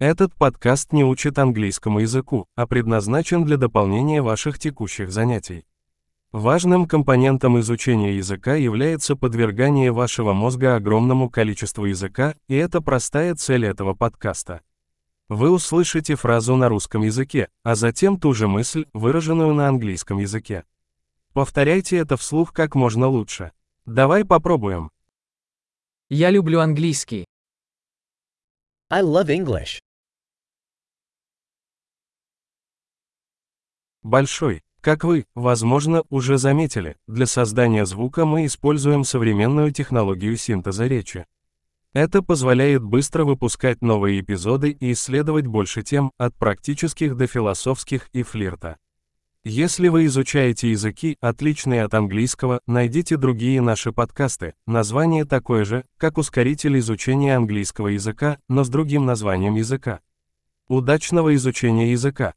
Этот подкаст не учит английскому языку, а предназначен для дополнения ваших текущих занятий. Важным компонентом изучения языка является подвергание вашего мозга огромному количеству языка, и это простая цель этого подкаста. Вы услышите фразу на русском языке, а затем ту же мысль, выраженную на английском языке. Повторяйте это вслух как можно лучше. Давай попробуем. Я люблю английский. I love English. Большой. Как вы, возможно, уже заметили, для создания звука мы используем современную технологию синтеза речи. Это позволяет быстро выпускать новые эпизоды и исследовать больше тем, от практических до философских и флирта. Если вы изучаете языки, отличные от английского, найдите другие наши подкасты. Название такое же, как ускоритель изучения английского языка, но с другим названием языка. Удачного изучения языка!